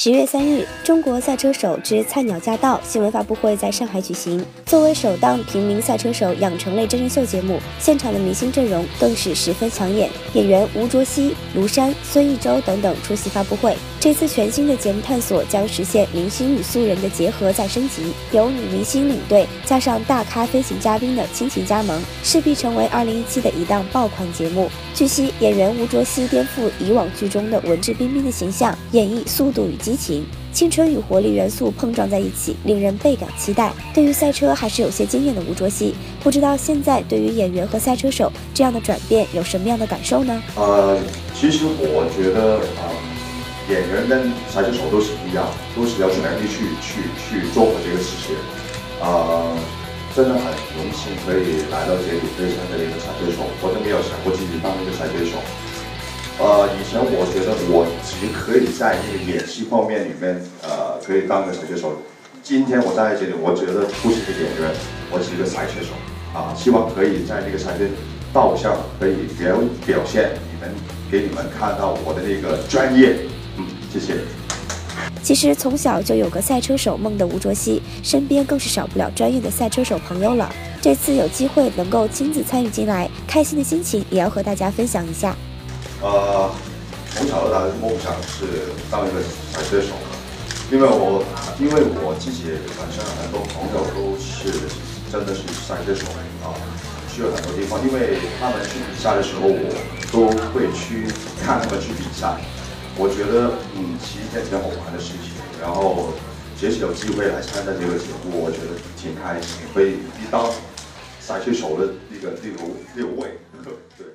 十月三日，中国赛车手之菜鸟驾到新闻发布会在上海举行。作为首档平民赛车手养成类真人秀节目，现场的明星阵容更是十分抢眼。演员吴卓羲、卢山、孙艺洲等等出席发布会。这次全新的节目探索将实现明星与素人的结合再升级，由女明星领队加上大咖飞行嘉宾的亲情加盟，势必成为二零一七的一档爆款节目。据悉，演员吴卓羲颠覆以往剧中的文质彬彬的形象，演绎速度与激情、青春与活力元素碰撞在一起，令人倍感期待。对于赛车还是有些经验的吴卓羲，不知道现在对于演员和赛车手这样的转变有什么样的感受呢？呃，其实我觉得啊。演员跟赛车手都是一样，都是要全力去去去做好这个事情。啊，真的很荣幸可以来到这里，可以成为一个赛车手。我都没有想过自己当一个赛车手。呃，以前我觉得我只可以在那个演戏方面里面，呃，可以当个赛车手。今天我站在这里，我觉得不是一个演员，我是一个赛车手。啊，希望可以在这个赛车道上可以表表现你们，给你们看到我的那个专业。谢谢。其实从小就有个赛车手梦的吴卓羲，身边更是少不了专业的赛车手朋友了。这次有机会能够亲自参与进来，开心的心情也要和大家分享一下。呃，从小到大的梦想是当一个赛车手，因为我因为我自己本身很多朋友都是真的是赛车手啊，去了很多地方，因为他们去比赛的时候，我都会去看他们去比赛。我觉得，嗯，是一件挺好玩的事情。然后，这次有机会来参加这个节目，我觉得挺开心，可以当赛车手的那个那个六位，对。